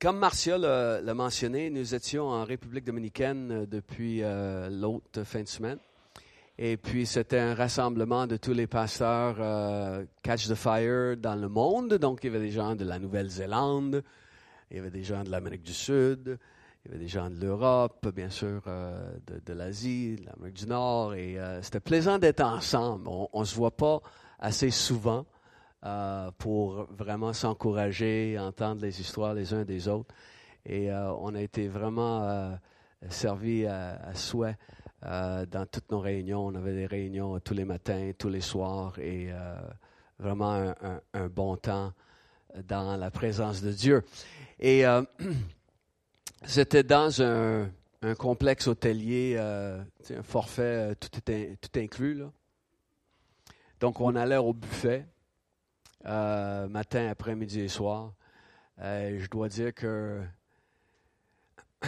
comme Marcia l'a mentionné, nous étions en République dominicaine euh, depuis euh, l'autre fin de semaine. Et puis, c'était un rassemblement de tous les pasteurs euh, Catch the Fire dans le monde. Donc, il y avait des gens de la Nouvelle-Zélande, il y avait des gens de l'Amérique du Sud, il y avait des gens de l'Europe, bien sûr, de, l'Asie, de l'Amérique du Nord. Et c'était plaisant d'être ensemble. On ne se voit pas assez souvent. Euh, pour vraiment s'encourager, entendre les histoires les uns des autres. Et euh, on a été vraiment euh, servis à, souhait dans toutes nos réunions. On avait des réunions tous les matins, tous les soirs, et vraiment un, bon temps dans la présence de Dieu. Et c'était dans un, complexe hôtelier, un forfait tout, tout inclus. Donc, on allait au buffet. Euh, matin, après-midi et soir. Euh, je dois dire que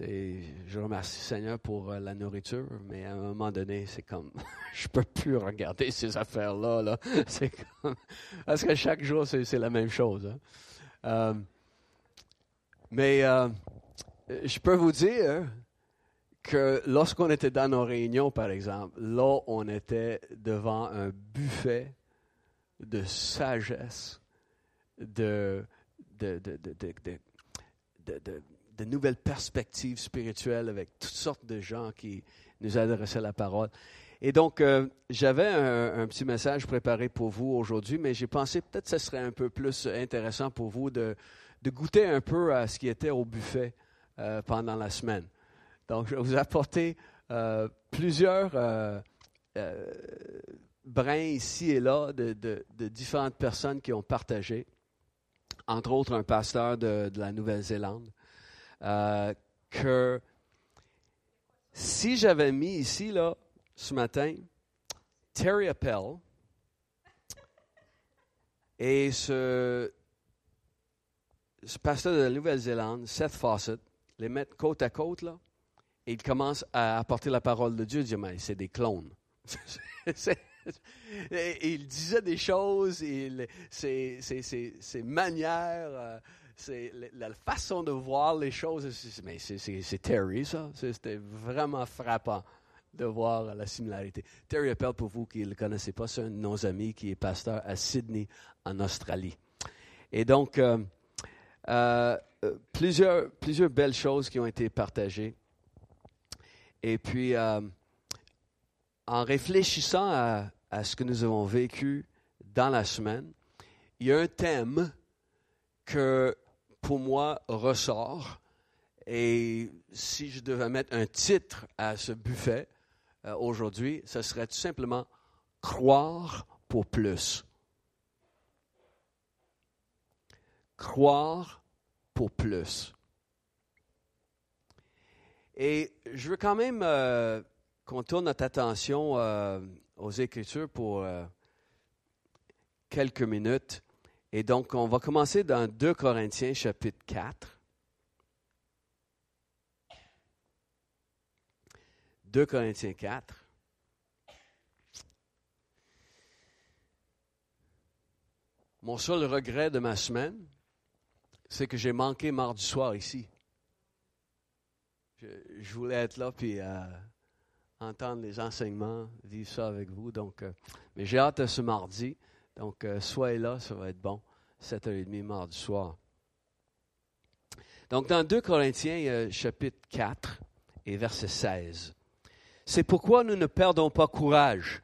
je remercie Seigneur pour euh, la nourriture, mais à un moment donné, c'est comme, je peux plus regarder ces affaires-là. Là. C'est comme, parce que chaque jour, c'est, la même chose. Hein. mais je peux vous dire que lorsqu'on était dans nos réunions, par exemple, là, on était devant un buffet de sagesse, de, de, de, nouvelles perspectives spirituelles avec toutes sortes de gens qui nous adressaient la parole. Et donc, euh, j'avais un, petit message préparé pour vous aujourd'hui, mais j'ai pensé peut-être que ce serait un peu plus intéressant pour vous de, goûter un peu à ce qui était au buffet euh, pendant la semaine. Donc, je vais vous apporter euh, plusieurs brins ici et là de, différentes personnes qui ont partagé, entre autres un pasteur de, la Nouvelle-Zélande, euh, que si j'avais mis ici, là, ce matin, Terry Appel et ce, pasteur de la Nouvelle-Zélande, Seth Fawcett, les mettre côte à côte, là, et ils commencent à apporter la parole de Dieu, dire, mais c'est des clones. il disait des choses, ses, manières, euh, la, façon de voir les choses. Mais c'est Terry, ça. C'était vraiment frappant de voir la similarité. Terry Appel, pour vous qui ne le connaissez pas, c'est un de nos amis qui est pasteur à Sydney, en Australie. Et donc, euh, euh, plusieurs belles choses qui ont été partagées. Et puis, en réfléchissant à, à ce que nous avons vécu dans la semaine, il y a un thème que pour moi ressort. Et si je devais mettre un titre à ce buffet euh, aujourd'hui, ce serait tout simplement croire pour plus. Croire pour plus. Et je veux quand même euh, qu'on tourne notre attention euh, aux Écritures pour euh, quelques minutes. Et donc, on va commencer dans 2 Corinthiens chapitre 4. 2 Corinthiens 4. Mon seul regret de ma semaine, c'est que j'ai manqué mardi soir ici. Je, voulais être là, puis euh, entendre les enseignements, vivre ça avec vous. Donc, euh, mais j'ai hâte ce mardi. Donc, euh, soyez là, ça va être bon. 7h30 mardi soir. Donc, dans 2 Corinthiens, euh, chapitre 4 et verset 16. C'est pourquoi nous ne perdons pas courage.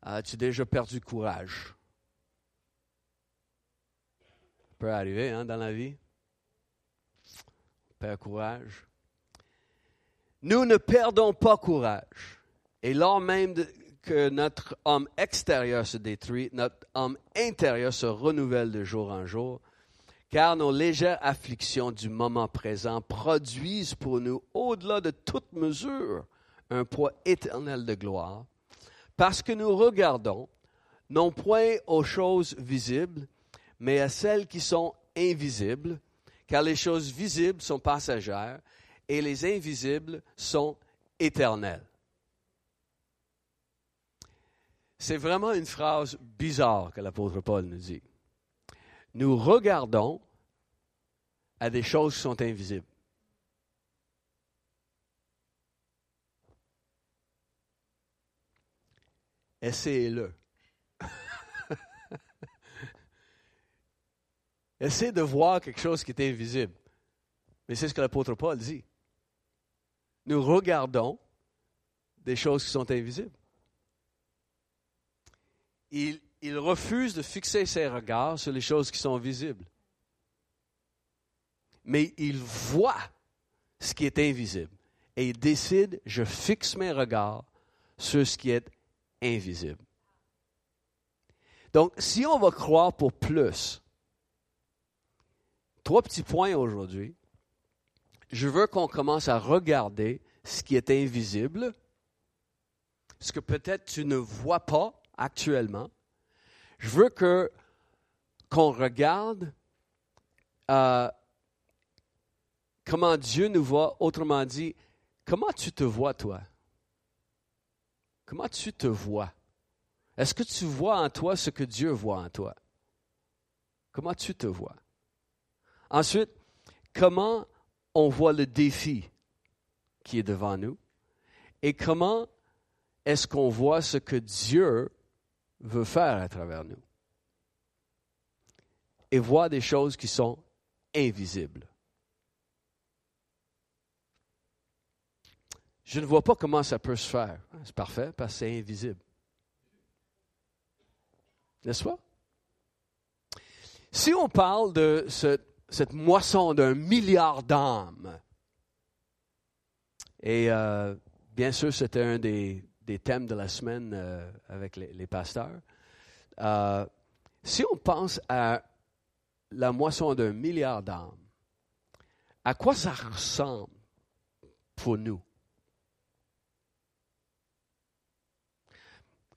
As-tu déjà perdu courage? Ça peut arriver hein, dans la vie. On perd courage. Nous ne perdons pas courage. Et lors même que notre homme extérieur se détruit, notre homme intérieur se renouvelle de jour en jour, car nos légères afflictions du moment présent produisent pour nous, au-delà de toute mesure, un poids éternel de gloire, parce que nous regardons non point aux choses visibles, mais à celles qui sont invisibles, car les choses visibles sont passagères et les invisibles sont éternels. C'est vraiment une phrase bizarre que l'apôtre Paul nous dit. Nous regardons à des choses qui sont invisibles. Essayez-le. Essayez de voir quelque chose qui est invisible. Mais c'est ce que l'apôtre Paul dit. Nous regardons des choses qui sont invisibles. Il, refuse de fixer ses regards sur les choses qui sont visibles. Mais il voit ce qui est invisible. Et il décide, je fixe mes regards sur ce qui est invisible. Donc, si on va croire pour plus, trois petits points aujourd'hui. Je veux qu'on commence à regarder ce qui est invisible, ce que peut-être tu ne vois pas actuellement. Je veux que qu'on regarde euh, comment Dieu nous voit, autrement dit, comment tu te vois toi? Comment tu te vois? Est-ce que tu vois en toi ce que Dieu voit en toi? Comment tu te vois? Ensuite, comment on voit le défi qui est devant nous et comment est-ce qu'on voit ce que Dieu veut faire à travers nous et voir des choses qui sont invisibles. Je ne vois pas comment ça peut se faire. C'est parfait parce que c'est invisible. N'est-ce pas? Si on parle de cette moisson d'un milliard d'âmes, et euh, bien sûr, c'était un des, thèmes de la semaine euh, avec les, pasteurs. Euh, si on pense à la moisson d'un milliard d'âmes, à quoi ça ressemble pour nous?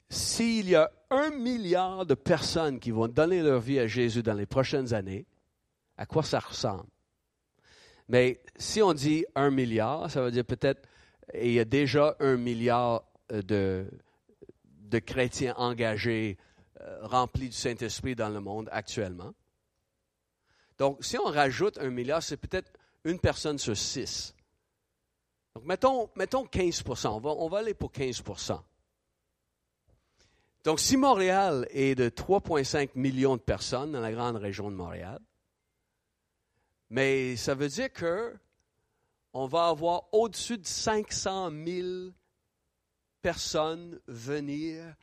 S'il y a un milliard de personnes qui vont donner leur vie à Jésus dans les prochaines années, à quoi ça ressemble? Mais si on dit un milliard, ça veut dire peut-être il y a déjà un milliard euh, de, chrétiens engagés, euh, remplis du Saint-Esprit dans le monde actuellement. Donc, si on rajoute un milliard, c'est peut-être une personne sur six. Donc, mettons, mettons 15 on va, on va aller pour 15% Donc, si Montréal est de 3,5 millions de personnes dans la grande région de Montréal, mais ça veut dire que on va avoir au-dessus de 500 000 personnes venir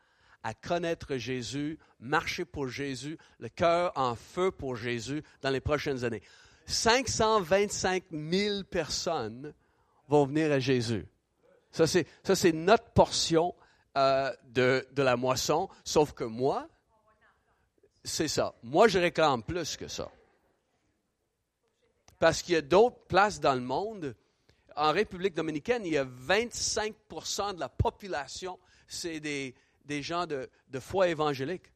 à connaître Jésus, marcher pour Jésus, le cœur en feu pour Jésus dans les prochaines années. 525 000 personnes vont venir à Jésus. Ça, c'est, notre portion euh, de la moisson, sauf que moi, c'est ça. Moi, je réclame plus que ça. Parce qu'il y a d'autres places dans le monde. En République dominicaine, il y a 25% de la population, c'est des, des gens de, de foi évangélique.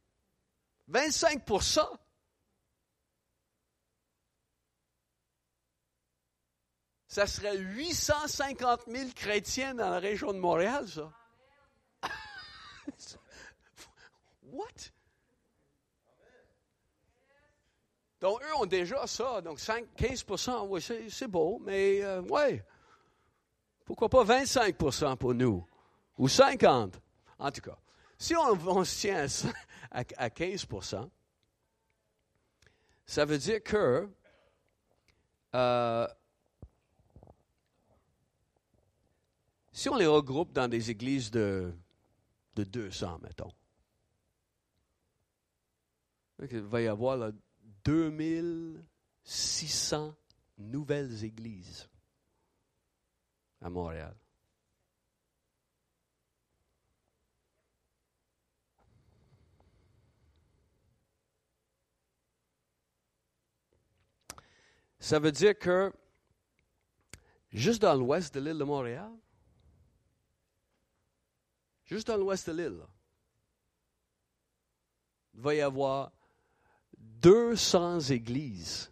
25% Ça serait 850 000 chrétiens dans la région de Montréal, ça. What? Donc, eux ont déjà ça. Donc, 5, 15 oui, c'est beau, mais euh, ouais. Pourquoi pas 25% pour nous? Ou 50? En tout cas, si on, se tient à, 15% ça veut dire que euh, si on les regroupe dans des églises de, de 200, mettons, il va y avoir là, 2600 nouvelles églises à Montréal. Ça veut dire que juste dans l'ouest de l'île de Montréal, juste dans l'ouest de l'île, il va y avoir 200 églises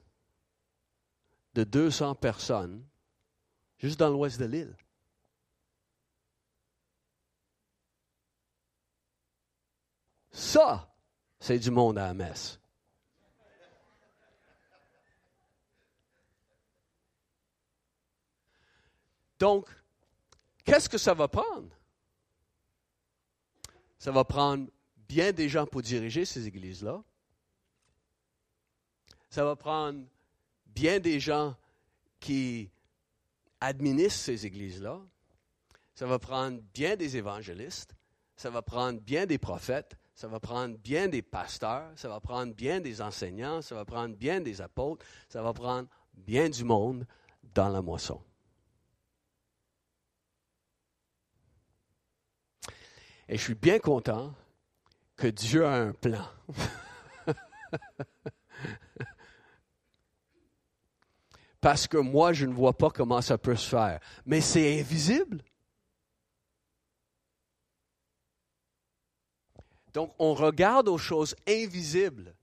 de 200 personnes juste dans l'ouest de l'île. Ça, c'est du monde à la messe. Donc, qu'est-ce que ça va prendre? Ça va prendre bien des gens pour diriger ces églises-là. Ça va prendre bien des gens qui administrent ces églises-là. Ça va prendre bien des évangélistes. Ça va prendre bien des prophètes. Ça va prendre bien des pasteurs. Ça va prendre bien des enseignants. Ça va prendre bien des apôtres. Ça va prendre bien du monde dans la moisson. Et je suis bien content que Dieu a un plan. Parce que moi, je ne vois pas comment ça peut se faire. Mais c'est invisible. Donc, on regarde aux choses invisibles.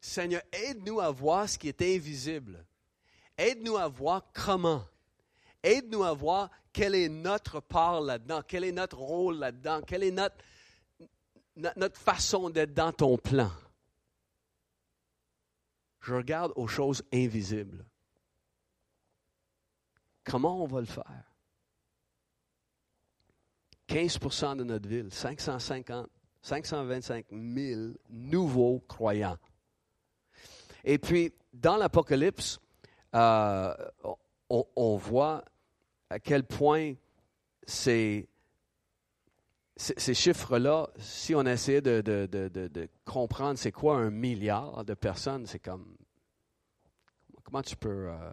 Seigneur, aide-nous à voir ce qui est invisible. Aide-nous à voir comment. Aide-nous à voir quelle est notre part là-dedans, quel est notre rôle là-dedans, quelle est notre, notre façon d'être dans ton plan. Je regarde aux choses invisibles. Comment on va le faire? 15% de notre ville, 550, 525 000 nouveaux croyants. Et puis, dans l'Apocalypse, euh, on, voit à quel point ces, chiffres-là, si on essayait de, comprendre c'est quoi un milliard de personnes, c'est comme. Comment tu peux, euh,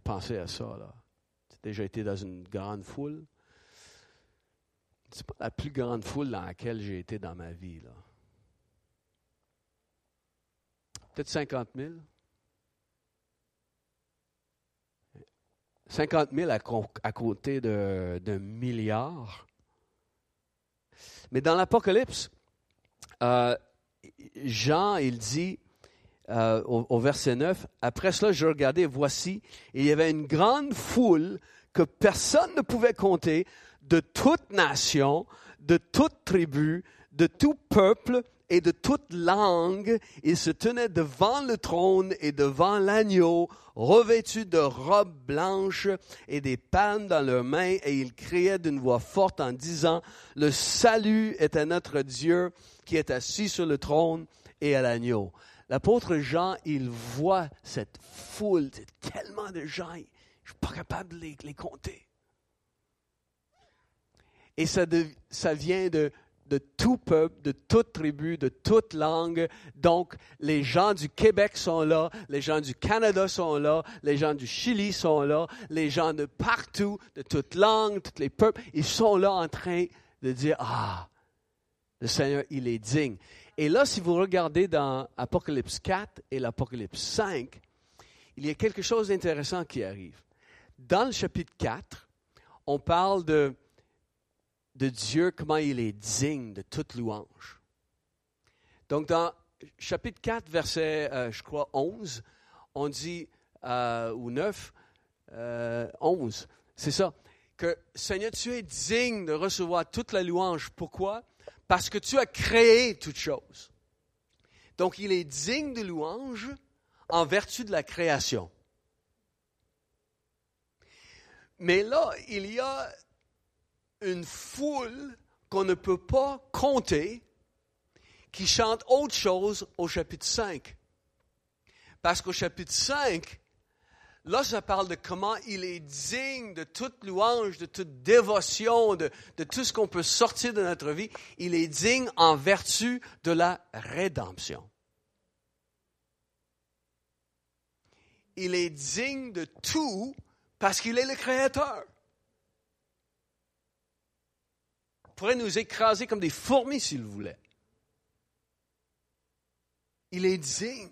penser à ça? Tu as déjà été dans une grande foule? C'est pas la plus grande foule dans laquelle j'ai été dans ma vie. Là. Peut-être 50 000. 50 000 à, côté d'un milliard. Mais dans l'Apocalypse, euh, Jean, il dit euh, au, verset 9, après cela, je regardais, voici, il y avait une grande foule que personne ne pouvait compter, de toute nation, de toute tribu, de tout peuple et de toute langue, ils se tenaient devant le trône et devant l'agneau, revêtus de robes blanches et des palmes dans leurs mains, et ils criaient d'une voix forte en disant, Le salut est à notre Dieu qui est assis sur le trône et à l'agneau. L'apôtre Jean, il voit cette foule, tellement de gens, je ne suis pas capable de les, compter. Et ça, ça vient de, de tout peuple, de toute tribu, de toute langue. Donc, les gens du Québec sont là, les gens du Canada sont là, les gens du Chili sont là, les gens de partout, de toute langue, tous les peuples, ils sont là en train de dire, ah, le Seigneur, il est digne. Et là, si vous regardez dans Apocalypse 4 et l'Apocalypse 5, il y a quelque chose d'intéressant qui arrive. Dans le chapitre 4, on parle de de Dieu, comment il est digne de toute louange. Donc, dans chapitre 4, verset, euh, je crois, 11, on dit, euh, ou 9, 11, euh, c'est ça, que Seigneur, tu es digne de recevoir toute la louange. Pourquoi? Parce que tu as créé toutes choses. Donc, il est digne de louange en vertu de la création. Mais là, il y a une foule qu'on ne peut pas compter qui chante autre chose au chapitre 5. Parce qu'au chapitre 5, là, ça parle de comment il est digne de toute louange, de toute dévotion, de, tout ce qu'on peut sortir de notre vie. Il est digne en vertu de la rédemption. Il est digne de tout parce qu'il est le Créateur. pourrait nous écraser comme des fourmis s'il voulait. Il est digne.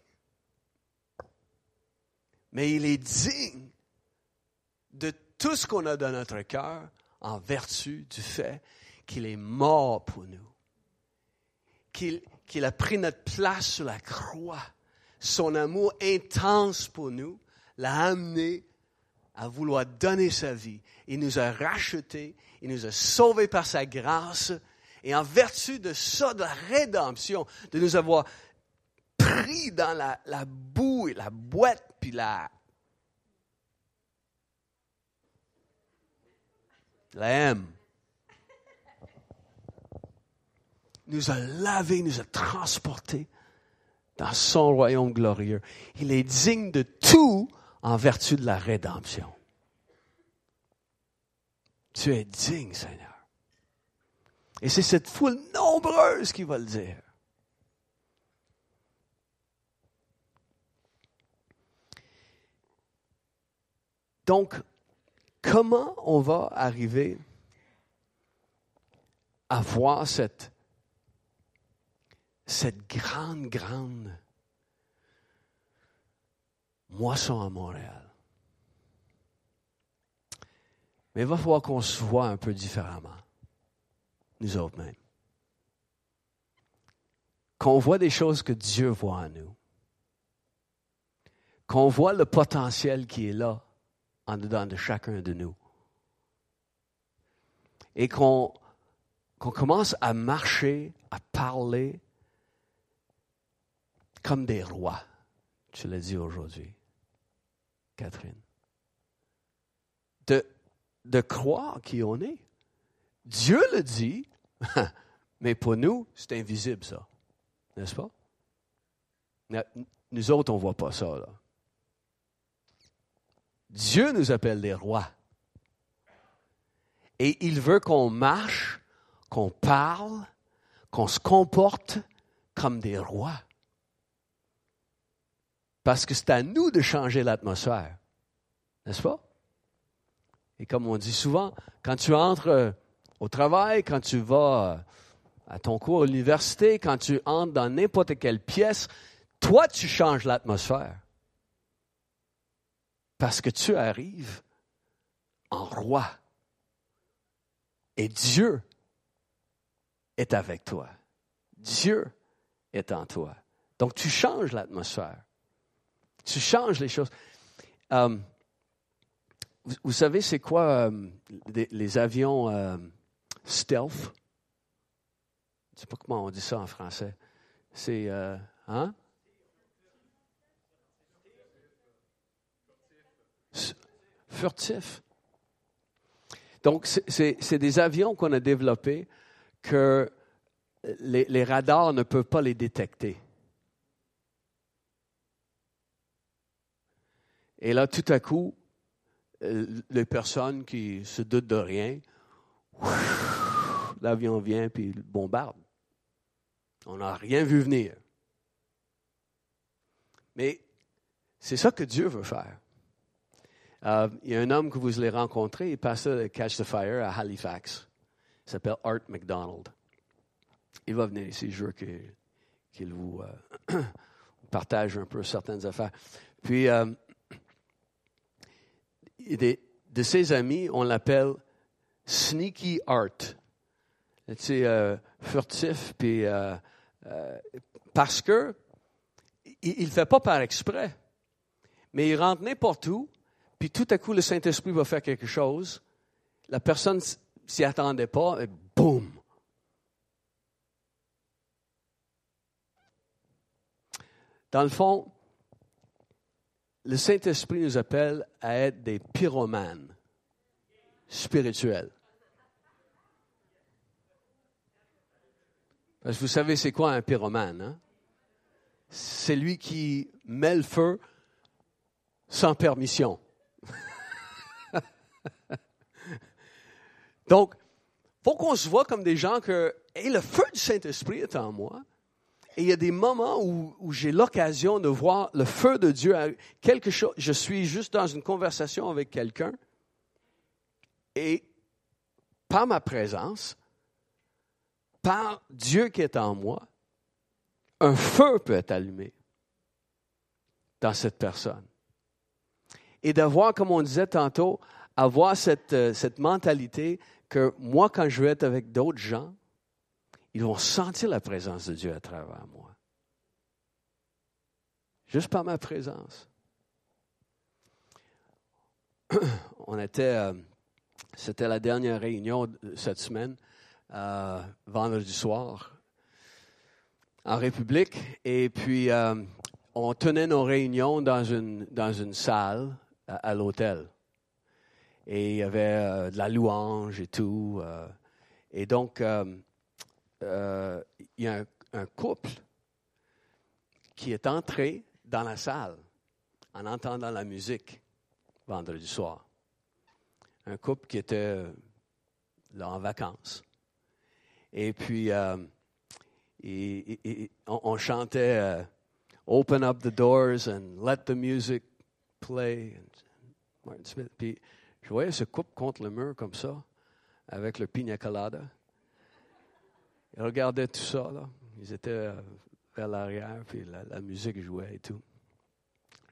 Mais il est digne de tout ce qu'on a dans notre cœur en vertu du fait qu'il est mort pour nous. Qu'il a pris notre place sur la croix. Son amour intense pour nous l'a amené à vouloir donner sa vie. Il nous a rachetés, il nous a sauvés par sa grâce, et en vertu de ça, de la rédemption, de nous avoir pris dans la, la boue et la boîte, puis la... Haine. Nous a lavés, nous a transportés dans son royaume glorieux. Il est digne de tout en vertu de la rédemption. Tu es digne, Seigneur. Et c'est cette foule nombreuse qui va le dire. Donc, comment on va arriver à voir cette, grande, grande moisson à Montréal? Mais il va falloir qu'on se voit un peu différemment, nous autres mêmes. Qu'on voit des choses que Dieu voit en nous. Qu'on voit le potentiel qui est là en dedans de chacun de nous. Et qu'on commence à marcher, à parler comme des rois. Tu l'as dit aujourd'hui, Catherine. De, de croire qui on est. Dieu le dit, mais pour nous, c'est invisible ça. N'est-ce pas? Nous autres, on ne voit pas ça. Là. Dieu nous appelle des rois. Et il veut qu'on marche, qu'on parle, qu'on se comporte comme des rois. Parce que c'est à nous de changer l'atmosphère. N'est-ce pas? Et comme on dit souvent, quand tu entres euh, au travail, quand tu vas euh, à ton cours à l'université, quand tu entres dans n'importe quelle pièce, toi, tu changes l'atmosphère. Parce que tu arrives en roi. Et Dieu est avec toi. Dieu est en toi. Donc tu changes l'atmosphère. Tu changes les choses. Euh, vous, savez, c'est quoi euh, les, avions euh, stealth? Je ne sais pas comment on dit ça en français. C'est. hein? Furtif. Donc, c'est des avions qu'on a développés que les, radars ne peuvent pas les détecter. Et là, tout à coup, euh, les personnes qui se doutent de rien, l'avion vient puis bombarde. On n'a rien vu venir. Mais c'est ça que Dieu veut faire. Euh, il y a un homme que vous allez rencontrer, il passe le Catch the Fire à Halifax. Il s'appelle Art McDonald. Il va venir ici, je veux qu'il vous euh, partage un peu certaines affaires. Puis, euh, de ses amis, on l'appelle Sneaky Art. Tu sais, furtif, puis parce que il ne le fait pas par exprès, mais il rentre n'importe où, puis tout à coup, le Saint-Esprit va faire quelque chose. La personne s'y attendait pas, et boum! Dans le fond, le Saint-Esprit nous appelle à être des pyromanes spirituels. Parce que vous savez, c'est quoi un pyromane? Hein? C'est lui qui met le feu sans permission. Donc, faut qu'on se voit comme des gens que, et le feu du Saint-Esprit est en moi. Et il y a des moments où, j'ai l'occasion de voir le feu de Dieu, quelque chose, je suis juste dans une conversation avec quelqu'un, et par ma présence, par Dieu qui est en moi, un feu peut être allumé dans cette personne. Et d'avoir, comme on disait tantôt, avoir cette, euh, cette mentalité que moi, quand je vais être avec d'autres gens, ils vont sentir la présence de Dieu à travers moi. Juste par ma présence. On était, euh, c'était la dernière réunion cette semaine, euh, vendredi soir, en République, et puis euh, on tenait nos réunions dans une, dans une salle à l'hôtel. Et il y avait de la louange et tout. et donc, il y a un couple qui est entré dans la salle en entendant la musique vendredi soir. Un couple qui était là en vacances. Et puis, euh, on, chantait euh, Open up the doors and let the music play. Martin Smith. Je voyais ce couple contre le mur comme ça, avec le pina colada. Ils regardaient tout ça, là. Ils étaient euh, vers l'arrière, puis la, musique jouait et tout.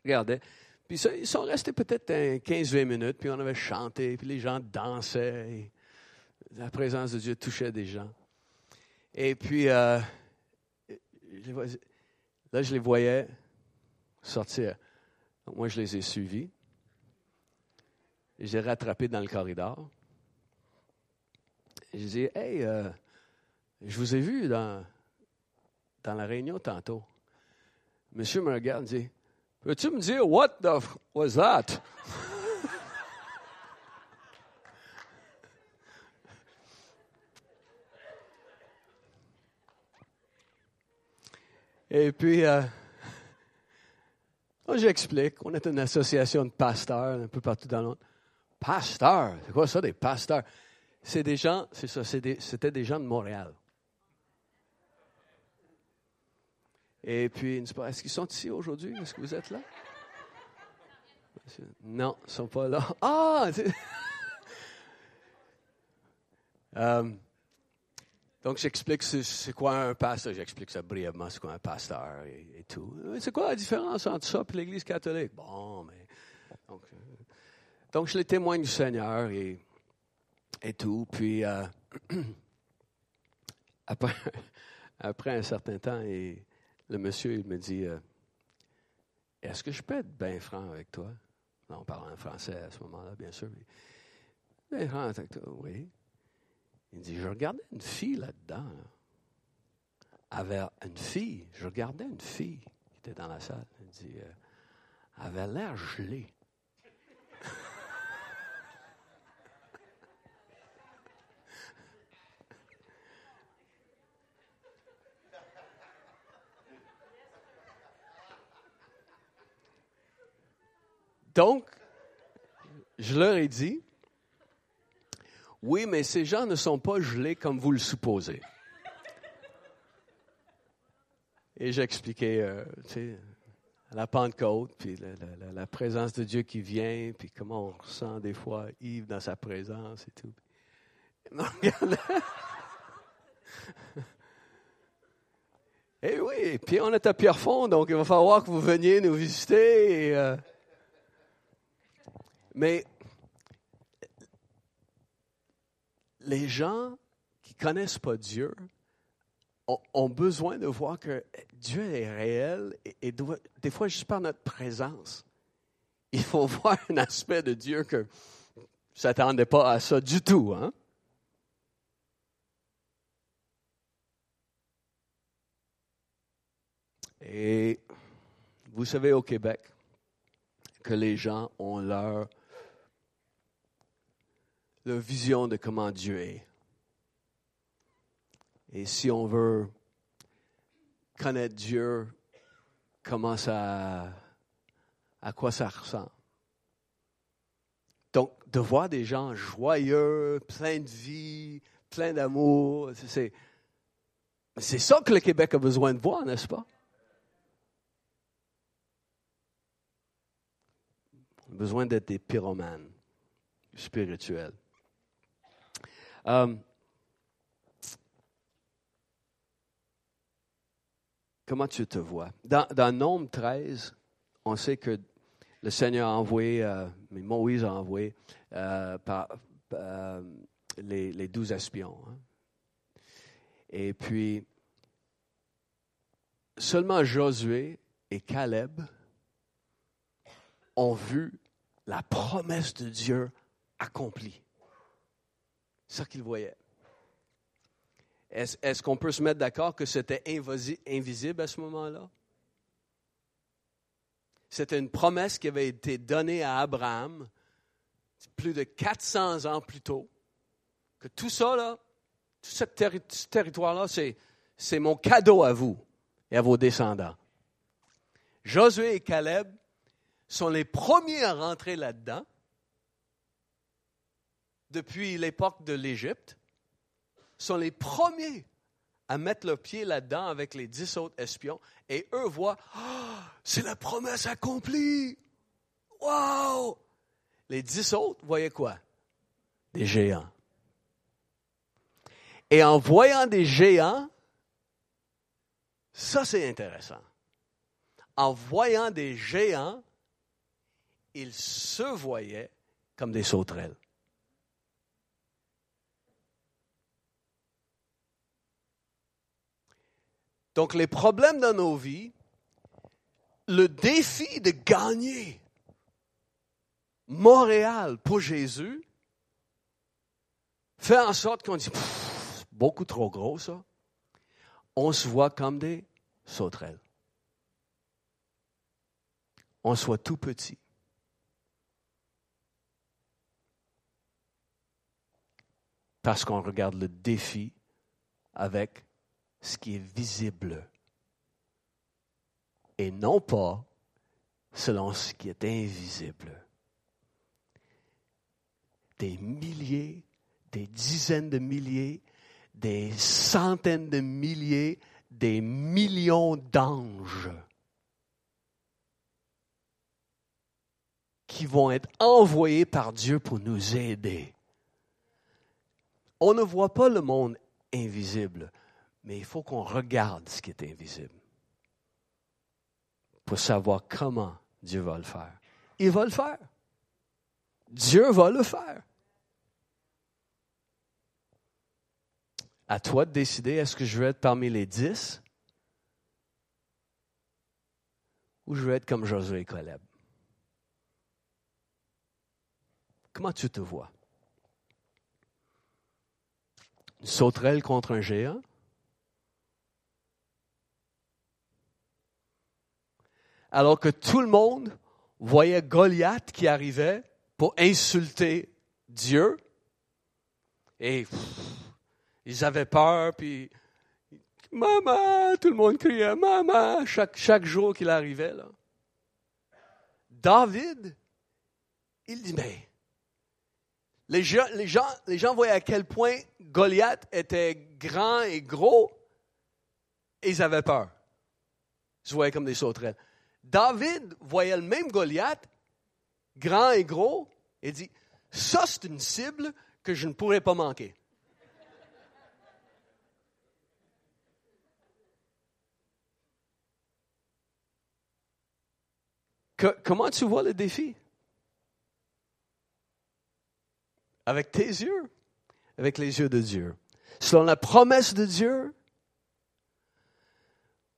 Regardez. Puis ils sont restés peut-être 15-20 minutes, puis on avait chanté, puis les gens dansaient. la présence de Dieu touchait des gens. Et puis, euh, là, je les voyais sortir. moi, je les ai suivis. J'ai rattrapé dans le corridor. Je dis, hey, euh, je vous ai vu dans, dans la réunion tantôt. Monsieur me regarde et dit, peux-tu me dire, what the f was that? Et puis, euh, j'explique. On est une association de pasteurs un peu partout dans le monde. Pasteurs? C'est quoi ça, des pasteurs? C'est des gens, c'est ça, c'était des gens de Montréal. Et puis, est-ce qu'ils sont ici aujourd'hui? Est-ce que vous êtes là? Non, ils ne sont pas là. Ah! euh, donc, j'explique c'est quoi un pasteur. J'explique ça brièvement, c'est quoi un pasteur et, tout. C'est quoi la différence entre ça et l'Église catholique? Bon, mais. Donc, euh, donc, je les témoigne du Seigneur et, et tout. Puis, euh, après, après un certain temps, et le monsieur, il me dit euh, Est-ce que je peux être bien franc avec toi? On parle en français à ce moment-là, bien sûr. Bien franc avec toi, oui. Il dit, je regardais une fille là-dedans. Avait une fille, je regardais une fille qui était dans la salle. Il dit, euh, avait l'air gelée. Donc, je leur ai dit, oui, mais ces gens ne sont pas gelés comme vous le supposez. Et j'expliquais, euh, tu sais, la Pentecôte, puis la, présence de Dieu qui vient, puis comment on ressent des fois Yves dans sa présence et tout. et eh oui, puis on est à Pierrefonds, donc il va falloir que vous veniez nous visiter. Euh, mais les gens qui ne connaissent pas Dieu ont, besoin de voir que Dieu est réel et, des fois, juste par notre présence, il faut voir un aspect de Dieu que ne s'attendais pas à ça du tout. Hein? Et vous savez au Québec que les gens ont leur la vision de comment Dieu est. Et si on veut connaître Dieu, comment ça, à quoi ça ressemble. Donc, de voir des gens joyeux, pleins de vie, pleins d'amour, c'est, c'est ça que le Québec a besoin de voir, n'est-ce pas? On a besoin d'être des pyromanes spirituels. Euh, comment tu te vois? Dans, dans Nombre 13, on sait que le Seigneur a envoyé, euh, mais Moïse a envoyé euh, par, les, douze espions. Hein. Et puis, seulement Josué et Caleb ont vu la promesse de Dieu accomplie. C'est ça qu'il voyait. Est-ce qu'on peut se mettre d'accord que c'était invisible à ce moment-là? C'était une promesse qui avait été donnée à Abraham plus de 400 ans plus tôt, que tout ça, là, tout ce, territoire-là, c'est mon cadeau à vous et à vos descendants. Josué et Caleb sont les premiers à rentrer là-dedans depuis l'époque de l'Égypte, sont les premiers à mettre le pied là-dedans avec les dix autres espions, et eux voient, ah, c'est la promesse accomplie. Wow! Les dix autres voyaient quoi? Des géants. Et en voyant des géants, ça c'est intéressant. En voyant des géants, ils se voyaient comme des sauterelles. Donc les problèmes dans nos vies, le défi de gagner Montréal pour Jésus fait en sorte qu'on dit, beaucoup trop gros ça. On se voit comme des sauterelles. On se voit tout petit. Parce qu'on regarde le défi avec ce qui est visible et non pas selon ce qui est invisible. Des milliers, des dizaines de milliers, des centaines de milliers, des millions d'anges qui vont être envoyés par Dieu pour nous aider. On ne voit pas le monde invisible. Mais il faut qu'on regarde ce qui est invisible pour savoir comment Dieu va le faire. Il va le faire. Dieu va le faire. À toi de décider, est-ce que je veux être parmi les dix ou je veux être comme Josué et Caleb? Comment tu te vois? Une sauterelle contre un géant? Alors que tout le monde voyait Goliath qui arrivait pour insulter Dieu. Et ils avaient peur, puis Maman, tout le monde criait Maman chaque, chaque jour qu'il arrivait. Là. David, il dit Mais les gens, les, gens, les gens voyaient à quel point Goliath était grand et gros, et ils avaient peur. Ils se voyaient comme des sauterelles. David voyait le même Goliath, grand et gros, et dit, ça c'est une cible que je ne pourrais pas manquer. comment tu vois le défi? Avec tes yeux, avec les yeux de Dieu. Selon la promesse de Dieu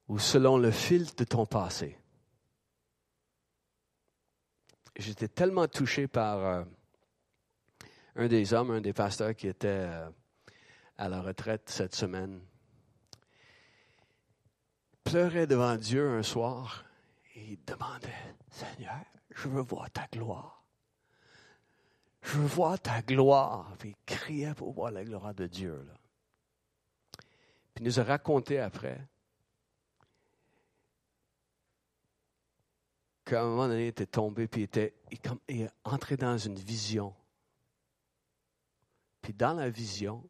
ou selon le fil de ton passé? J'étais tellement touché par euh, un des hommes, un des pasteurs qui était euh, à la retraite cette semaine. pleurait devant Dieu un soir et il demandait, Seigneur, je veux voir ta gloire. Je veux voir ta gloire. Puis il criait pour voir la gloire de Dieu. Puis il nous a raconté après qu'à un moment donné, il était tombé, puis il était il, entré dans une vision. Puis dans la vision,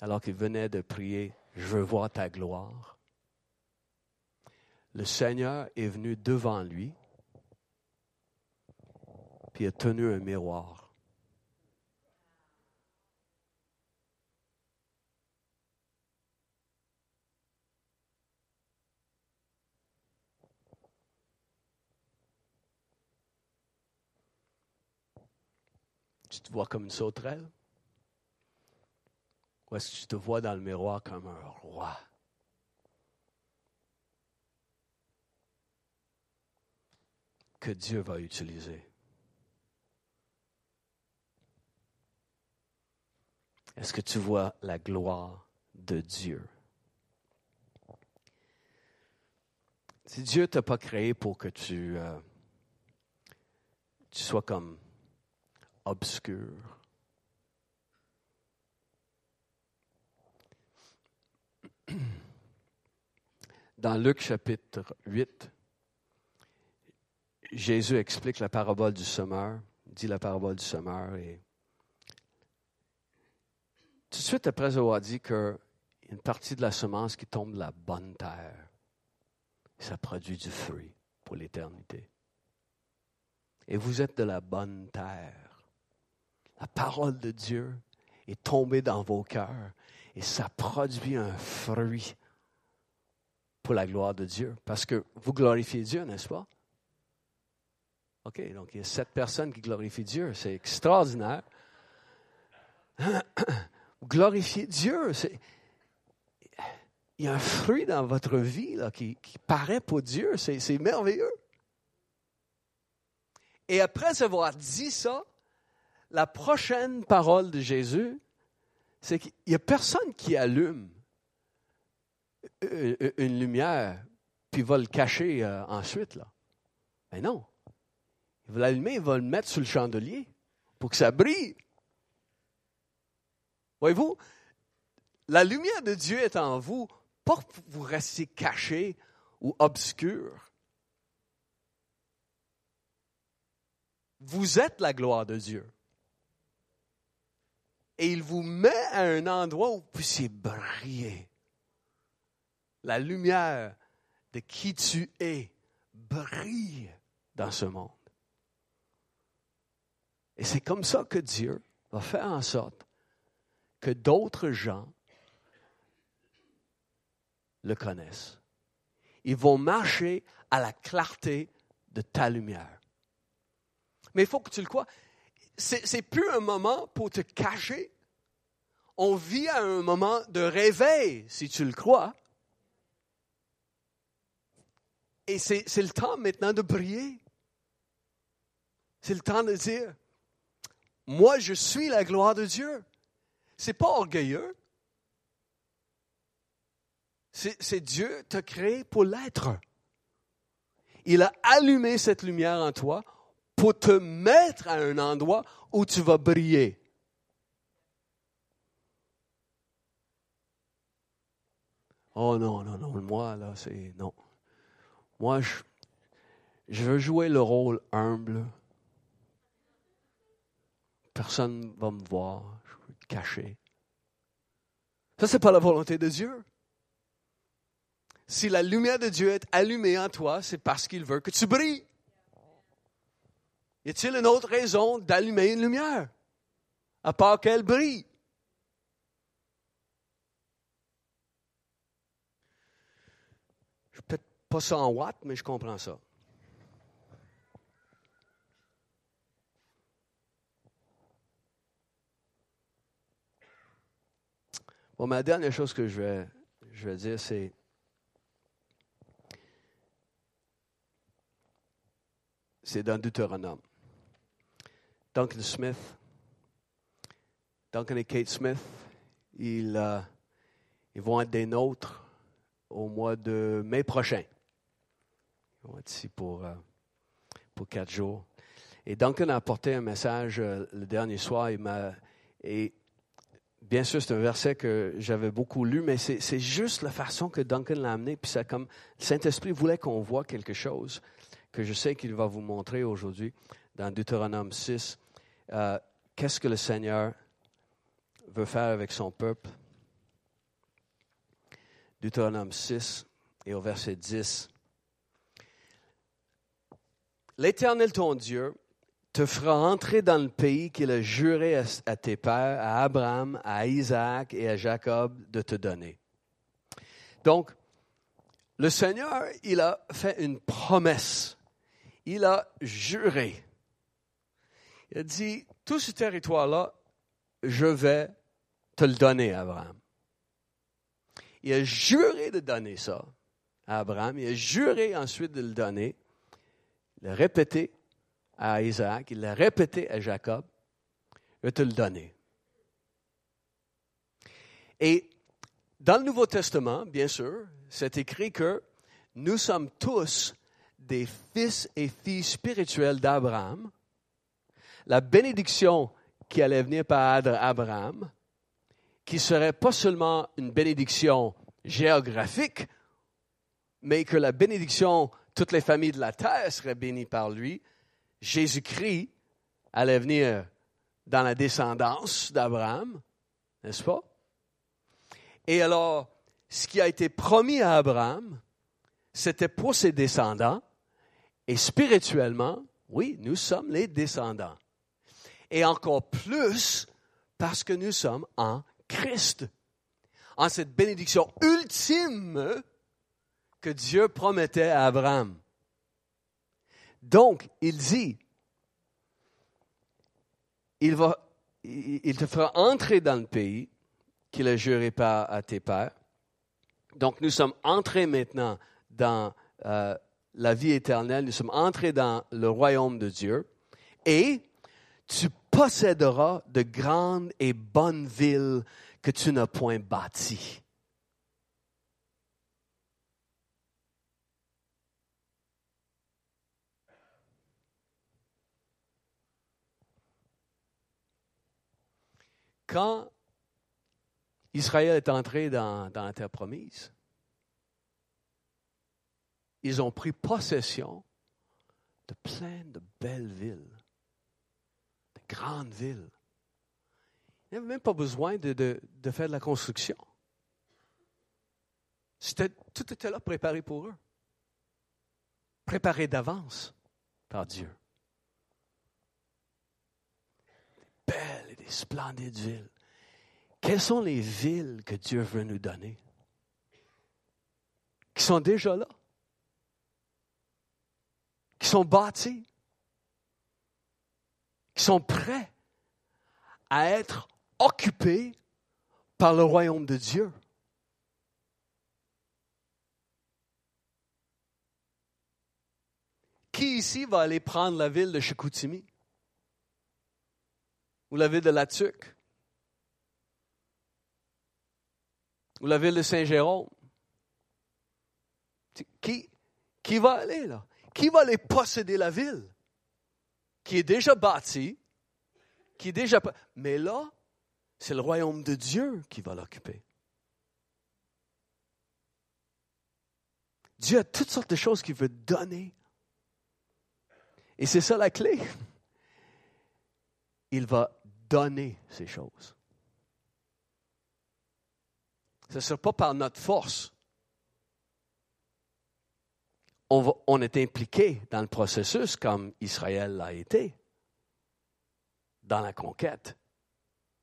alors qu'il venait de prier, je veux voir ta gloire, le Seigneur est venu devant lui, puis a tenu un miroir. Tu te vois comme une sauterelle? Ou est-ce que tu te vois dans le miroir comme un roi? Que Dieu va utiliser. Est-ce que tu vois la gloire de Dieu? Si Dieu ne t'a pas créé pour que tu, euh, tu sois comme obscur. Dans Luc chapitre 8, Jésus explique la parabole du semeur, dit la parabole du semeur et tout de suite après avoir dit que une partie de la semence qui tombe de la bonne terre, ça produit du fruit pour l'éternité. Et vous êtes de la bonne terre. La parole de Dieu est tombée dans vos cœurs et ça produit un fruit pour la gloire de Dieu. Parce que vous glorifiez Dieu, n'est-ce pas? OK, donc il y a sept personnes qui glorifient Dieu. C'est extraordinaire. Vous glorifiez Dieu. Il y a un fruit dans votre vie là, qui, qui paraît pour Dieu. C'est merveilleux. Et après avoir dit ça, la prochaine parole de Jésus, c'est qu'il n'y a personne qui allume une lumière puis va le cacher euh, ensuite. Là. Mais non. Il va l'allumer, il va le mettre sous le chandelier pour que ça brille. Voyez-vous, la lumière de Dieu est en vous, pas pour vous rester caché ou obscur. Vous êtes la gloire de Dieu et il vous met à un endroit où vous puissiez briller. La lumière de qui tu es brille dans ce monde. Et c'est comme ça que Dieu va faire en sorte que d'autres gens le connaissent. Ils vont marcher à la clarté de ta lumière. Mais il faut que tu le crois c'est plus un moment pour te cacher. On vit à un moment de réveil, si tu le crois. Et c'est le temps maintenant de briller. C'est le temps de dire, moi je suis la gloire de Dieu. C'est pas orgueilleux. C'est Dieu t'a créé pour l'être. Il a allumé cette lumière en toi pour te mettre à un endroit où tu vas briller. Oh non, non, non, moi, là, c'est non. Moi, je, je veux jouer le rôle humble. Personne ne va me voir, je veux cacher. Ça, ce n'est pas la volonté de Dieu. Si la lumière de Dieu est allumée en toi, c'est parce qu'il veut que tu brilles. Y a-t-il une autre raison d'allumer une lumière, à part qu'elle brille? Je peut-être pas ça en watts, mais je comprends ça. Bon, ma dernière chose que je vais, je vais dire, c'est c'est dans Deutéronome. Duncan Smith, Duncan et Kate Smith, ils, euh, ils vont être des nôtres au mois de mai prochain. Ils vont être ici pour, euh, pour quatre jours. Et Duncan a apporté un message euh, le dernier soir. Et bien sûr, c'est un verset que j'avais beaucoup lu, mais c'est, c'est juste la façon que Duncan l'a amené. Puis ça, comme le Saint-Esprit voulait qu'on voit quelque chose que je sais qu'il va vous montrer aujourd'hui dans Deutéronome 6. Euh, qu'est-ce que le Seigneur veut faire avec son peuple? Deutéronome 6 et au verset 10. L'Éternel ton Dieu te fera entrer dans le pays qu'il a juré à, tes pères, à Abraham, à Isaac et à Jacob de te donner. Donc, le Seigneur, il a fait une promesse. Il a juré. Il a dit, tout ce territoire-là, je vais te le donner, Abraham. Il a juré de donner ça à Abraham. Il a juré ensuite de le donner. Il l'a répété à Isaac. Il l'a répété à Jacob. Je vais te le donner. Et dans le Nouveau Testament, bien sûr, c'est écrit que nous sommes tous des fils et filles spirituels d'Abraham la bénédiction qui allait venir par Abraham, qui serait pas seulement une bénédiction géographique, mais que la bénédiction, toutes les familles de la terre seraient bénies par lui. Jésus-Christ allait venir dans la descendance d'Abraham, n'est-ce pas? Et alors, ce qui a été promis à Abraham, c'était pour ses descendants, et spirituellement, oui, nous sommes les descendants. Et encore plus parce que nous sommes en Christ, en cette bénédiction ultime que Dieu promettait à Abraham. Donc, il dit, il, te fera entrer dans le pays qu'il a juré par à tes pères. Donc, nous sommes entrés maintenant dans euh, la vie éternelle, nous sommes entrés dans le royaume de Dieu, et tu posséderas de grandes et bonnes villes que tu n'as point bâties. Quand Israël est entré dans, dans la terre promise, ils ont pris possession de plein de belles villes, de grandes villes. Ils n'avaient même pas besoin de, de, faire de la construction. tout était là préparé pour eux. Préparé d'avance par Dieu. Des belles et des splendides villes. Quelles sont les villes que Dieu veut nous donner? Qui sont déjà là? Qui sont bâties? Qui sont prêts à être occupés par le royaume de Dieu? Qui ici va aller prendre la ville de Chicoutimi? Ou la ville de Latuc? ou la ville de Saint-Jérôme? Qui, qui va aller là? Qui va aller posséder la ville? Qui est déjà bâtie, qui est déjà... Mais là, c'est le royaume de Dieu qui va l'occuper. Dieu a toutes sortes de choses qu'il veut donner. Et c'est ça la clé. Il va donner ces choses. Ce ne sera pas par notre force. On, est impliqué dans le processus comme Israël l'a été, dans la conquête.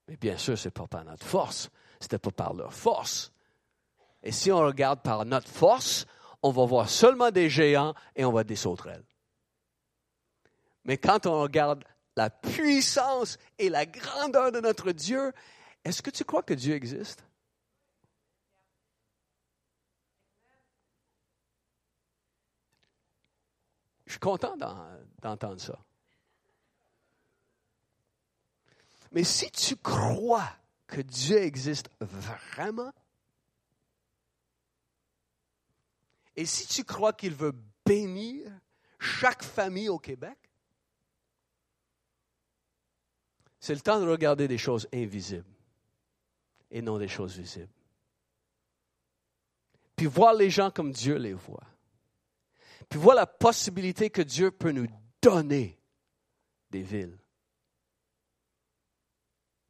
Mais bien sûr, ce n'est pas par notre force, ce n'était pas par leur force. Et si on regarde par notre force, on va voir seulement des géants et on va des sauterelles. Mais quand on regarde la puissance et la grandeur de notre Dieu, est-ce que tu crois que Dieu existe? Je suis content d'entendre ça. Mais si tu crois que Dieu existe vraiment, et si tu crois qu'il veut bénir chaque famille au Québec, c'est le temps de regarder des choses invisibles et non des choses visibles. Puis voir les gens comme Dieu les voit. Puis voilà la possibilité que Dieu peut nous donner des villes.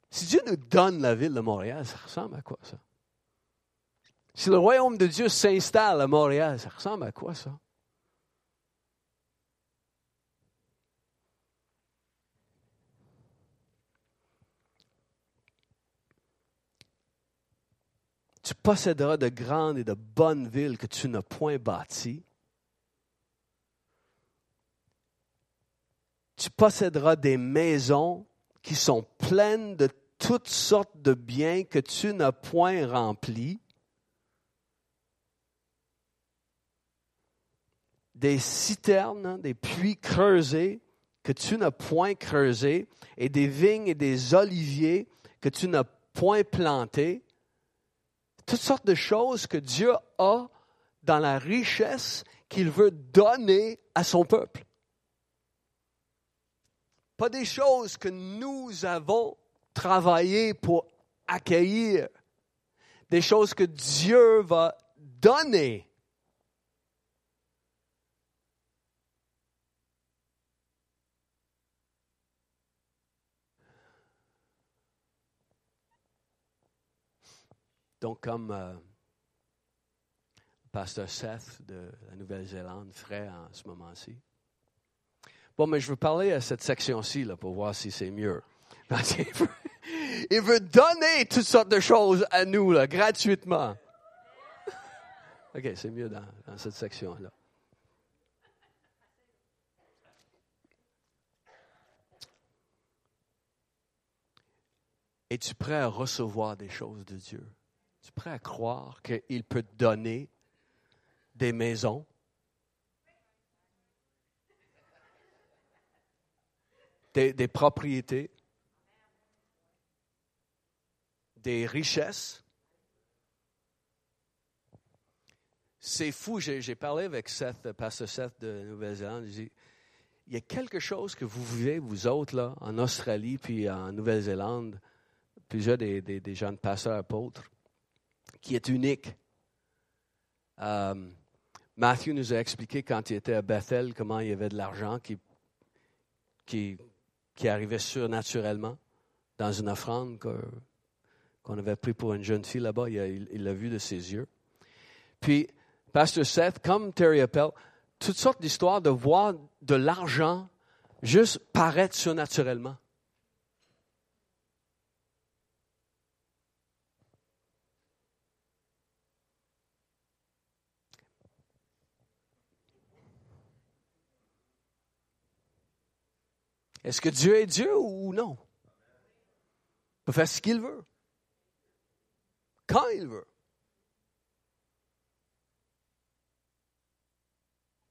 Si Dieu nous donne la ville de Montréal, ça ressemble à quoi ça? Si le royaume de Dieu s'installe à Montréal, ça ressemble à quoi ça? Tu posséderas de grandes et de bonnes villes que tu n'as point bâties tu posséderas des maisons qui sont pleines de toutes sortes de biens que tu n'as point remplis, des citernes, hein, des puits creusés que tu n'as point creusés, et des vignes et des oliviers que tu n'as point plantés. Toutes sortes de choses que Dieu a dans la richesse qu'il veut donner à son peuple pas des choses que nous avons travaillé pour accueillir, des choses que Dieu va donner. Donc, comme euh, le pasteur Seth de la Nouvelle-Zélande ferait en ce moment-ci. Bon, mais je veux parler à cette section-ci là, pour voir si c'est mieux. Il veut, donner toutes sortes de choses à nous là, gratuitement. OK, c'est mieux dans, dans cette section-là. Es-tu prêt à recevoir des choses de Dieu? Es-tu prêt à croire qu'il peut donner des maisons? Des, propriétés? Des richesses? C'est fou, j'ai parlé avec Seth, pasteur Seth de Nouvelle-Zélande. Il y a quelque chose que vous vivez, vous autres, là, en Australie puis en Nouvelle-Zélande, plusieurs des, des, des jeunes pasteurs apôtres, qui est unique. Euh, Matthew nous a expliqué quand il était à Bethel comment il y avait de l'argent qui, qui, arrivait surnaturellement dans une offrande qu'on avait pris pour une jeune fille là-bas. Il l'a vu de ses yeux. Puis, Pasteur Seth, comme Terry Appel, toutes sortes d'histoires de voir de l'argent juste paraître surnaturellement. Est-ce que Dieu est Dieu ou non? Il peut faire ce qu'il veut. Quand il veut.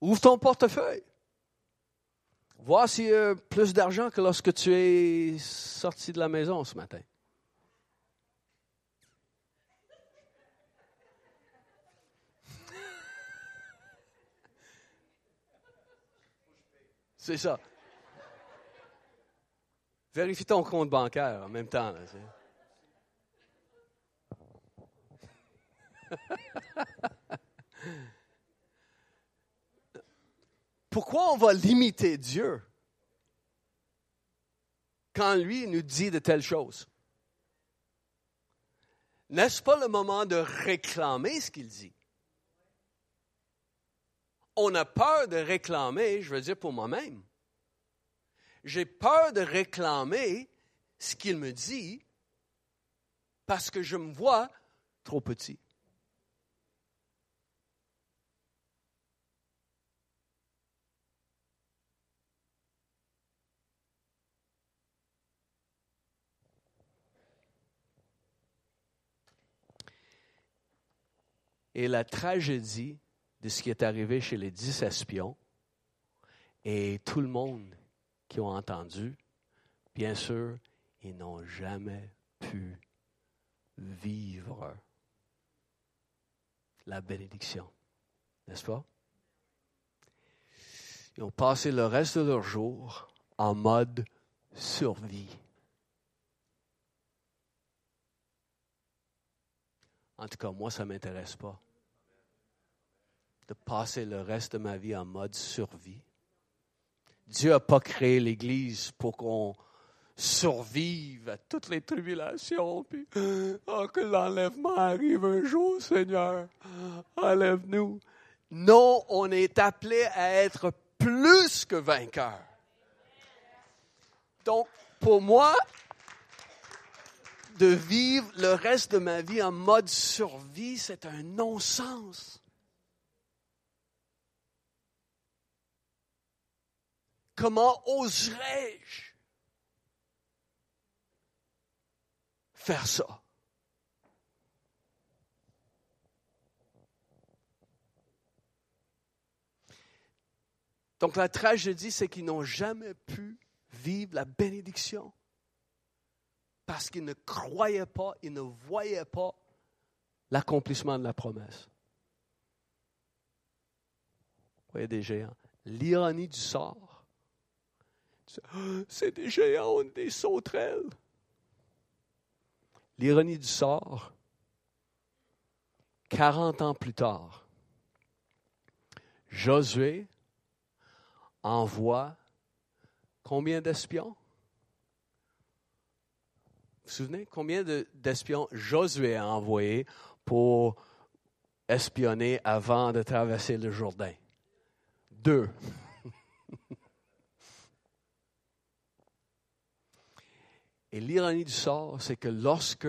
Ouvre ton portefeuille. Vois s'il y a plus d'argent que lorsque tu es sorti de la maison ce matin. C'est ça. Vérifie ton compte bancaire en même temps. Pourquoi on va limiter Dieu quand lui nous dit de telles choses? N'est-ce pas le moment de réclamer ce qu'il dit? On a peur de réclamer, je veux dire pour moi-même j'ai peur de réclamer ce qu'il me dit parce que je me vois trop petit. Et la tragédie de ce qui est arrivé chez les dix espions, et tout le monde qui ont entendu, bien sûr, ils n'ont jamais pu vivre la bénédiction. N'est-ce pas? Ils ont passé le reste de leur jour en mode survie. En tout cas, moi, ça ne m'intéresse pas de passer le reste de ma vie en mode survie. Dieu n'a pas créé l'Église pour qu'on survive à toutes les tribulations, puis oh, que l'enlèvement arrive un jour, Seigneur, enlève-nous. Non, on est appelé à être plus que vainqueur. Donc, pour moi, de vivre le reste de ma vie en mode survie, c'est un non-sens. Comment oserais-je faire ça? Donc la tragédie, c'est qu'ils n'ont jamais pu vivre la bénédiction parce qu'ils ne croyaient pas, ils ne voyaient pas l'accomplissement de la promesse. Vous voyez des géants. L'ironie du sort, C'est des géants, des sauterelles. L'ironie du sort, 40 ans plus tard, Josué envoie combien d'espions? Vous vous souvenez? Combien d'espions Josué a envoyé pour espionner avant de traverser le Jourdain? Deux. Et l'ironie du sort, c'est que lorsque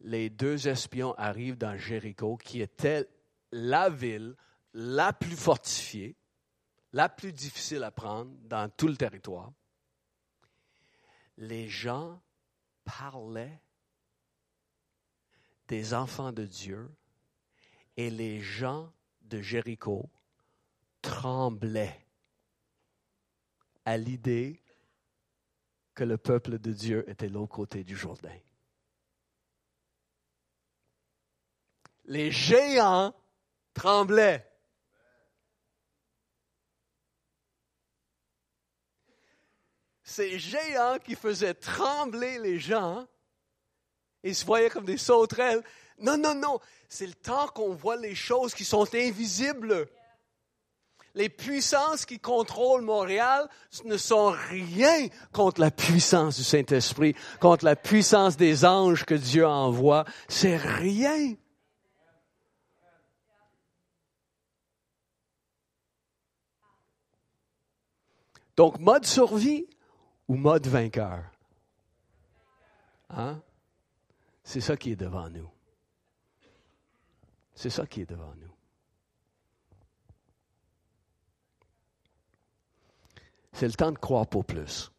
les deux espions arrivent dans Jéricho, qui était la ville la plus fortifiée, la plus difficile à prendre dans tout le territoire, les gens parlaient des enfants de Dieu et les gens de Jéricho tremblaient à l'idée que le peuple de Dieu était l'autre côté du Jourdain. Les géants tremblaient. Ces géants qui faisaient trembler les gens, ils se voyaient comme des sauterelles. Non, non, non, c'est le temps qu'on voit les choses qui sont invisibles les puissances qui contrôlent Montréal ne sont rien contre la puissance du Saint-Esprit, contre la puissance des anges que Dieu envoie. C'est rien. Donc, mode survie ou mode vainqueur? Hein? C'est ça qui est devant nous. C'est ça qui est devant nous. C'est le temps de croire pour plus.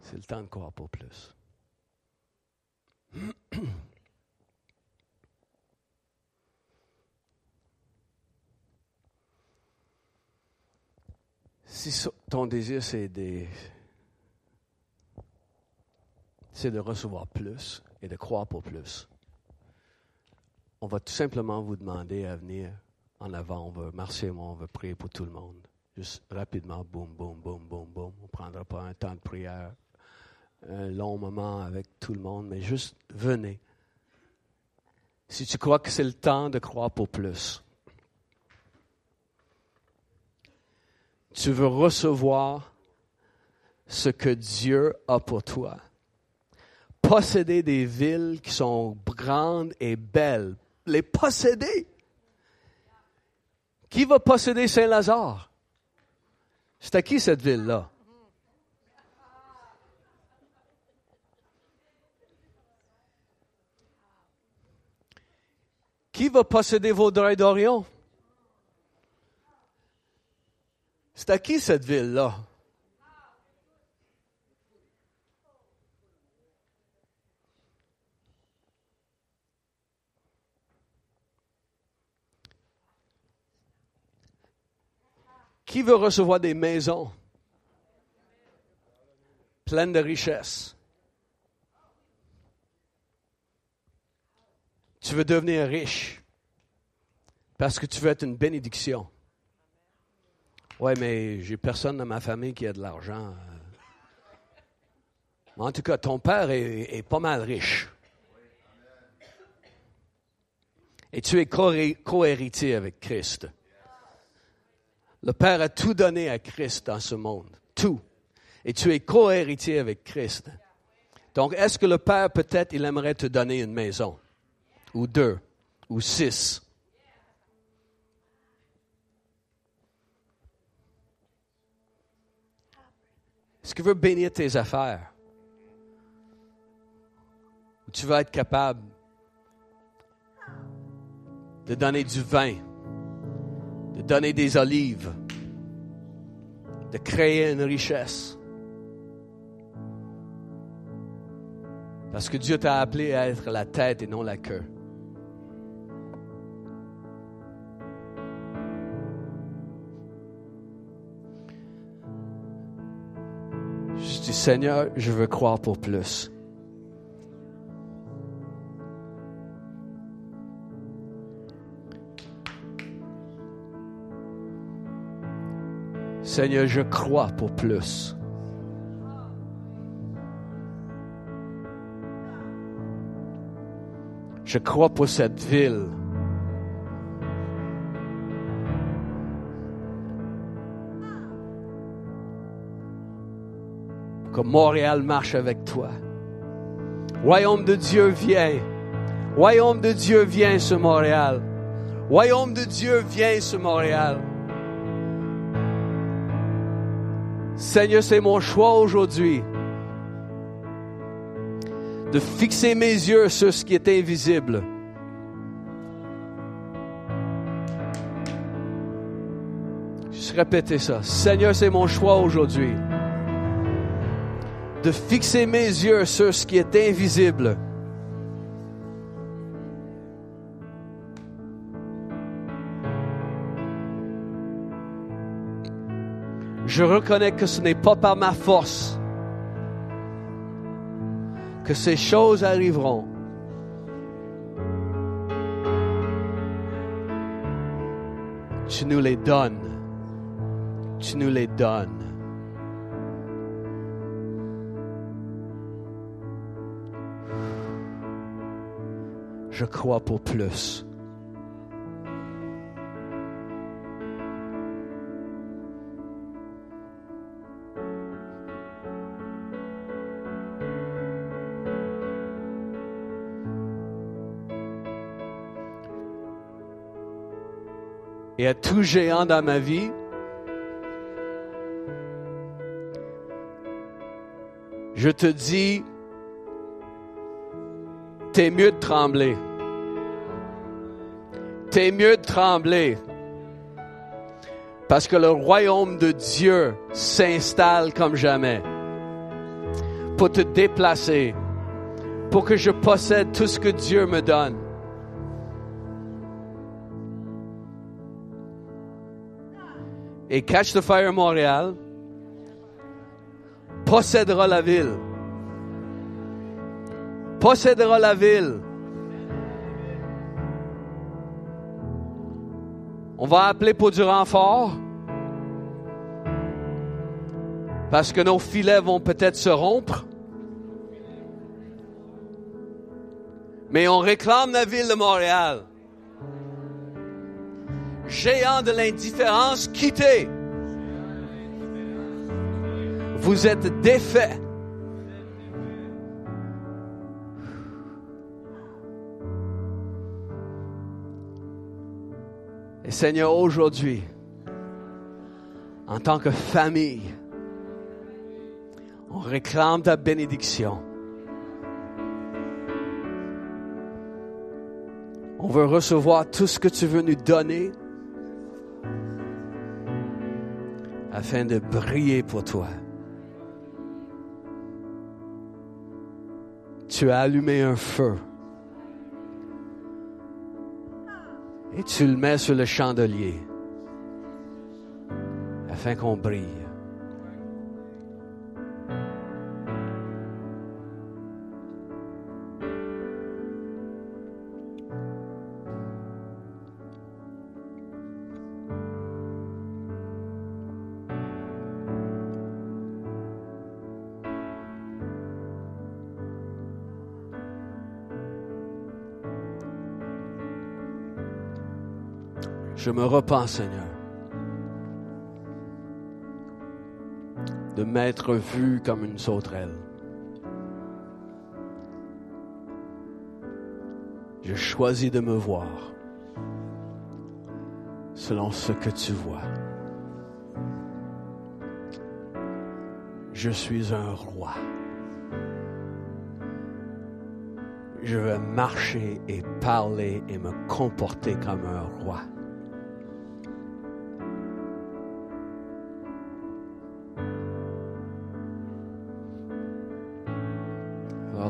C'est le temps de croire pour plus. Si ton désir, c'est de, c'est de recevoir plus et de croire pour plus, on va tout simplement vous demander à venir en avant, on va marcher, on va prier pour tout le monde. Juste rapidement, boum, boum, boum, boum, boum. On ne prendra pas un temps de prière, un long moment avec tout le monde, mais juste venez. Si tu crois que c'est le temps de croire pour plus, tu veux recevoir ce que Dieu a pour toi. Posséder des villes qui sont grandes et belles. Les posséder. Qui va posséder Saint-Lazare? C'est à qui cette ville-là? Qui va posséder Vaudreuil d'Orion? C'est à qui cette ville-là? Qui veut recevoir des maisons pleines de richesses? Tu veux devenir riche parce que tu veux être une bénédiction. Oui, mais j'ai personne dans ma famille qui a de l'argent. En tout cas, ton père est, est pas mal riche. Et tu es co-héritier avec Christ. Le Père a tout donné à Christ dans ce monde. Tout. Et tu es co-héritier avec Christ. Donc, est-ce que le Père, peut-être, il aimerait te donner une maison? Ou deux? Ou six? Est-ce qu'il veut bénir tes affaires? Ou tu vas être capable de donner du vin? De donner des olives, de créer une richesse. Parce que Dieu t'a appelé à être la tête et non la queue. Je dis, Seigneur, je veux croire pour plus. Seigneur, je crois pour plus. Je crois pour cette ville. Que Montréal marche avec toi. Royaume de Dieu vient. Royaume de Dieu vient sur Montréal. Royaume de Dieu vient sur Montréal. Seigneur, c'est mon choix aujourd'hui de fixer mes yeux sur ce qui est invisible. Juste répéter ça. Seigneur, c'est mon choix aujourd'hui de fixer mes yeux sur ce qui est invisible. Je reconnais que ce n'est pas par ma force que ces choses arriveront. Tu nous les donnes. Tu nous les donnes. Je crois pour plus. Et à tout géant dans ma vie. Je te dis, t'es mieux de trembler. T'es mieux de trembler. Parce que le royaume de Dieu s'installe comme jamais. Pour te déplacer. Pour que je possède tout ce que Dieu me donne. Et Catch the Fire Montréal possédera la ville. Possédera la ville. On va appeler pour du renfort. Parce que nos filets vont peut-être se rompre. Mais on réclame la ville de Montréal géant de l'indifférence, quittez. Vous êtes défaits. Et Seigneur, aujourd'hui, en tant que famille, on réclame ta bénédiction. On veut recevoir tout ce que tu veux nous donner. Afin de briller pour toi. Tu as allumé un feu et tu le mets sur le chandelier afin qu'on brille. Je me repens, Seigneur, de m'être vu comme une sauterelle. Je choisis de me voir selon ce que tu vois. Je suis un roi. Je veux marcher et parler et me comporter comme un roi.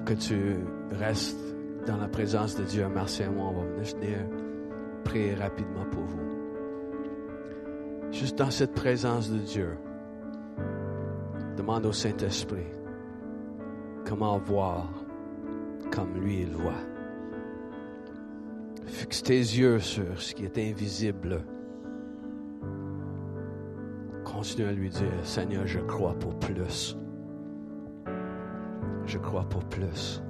Que tu restes dans la présence de Dieu, merci à moi, on va venir prier rapidement pour vous. Juste dans cette présence de Dieu, demande au Saint-Esprit comment voir comme lui il voit. Fixe tes yeux sur ce qui est invisible. continue à lui dire, Seigneur, je crois pour plus. Je crois pour plus.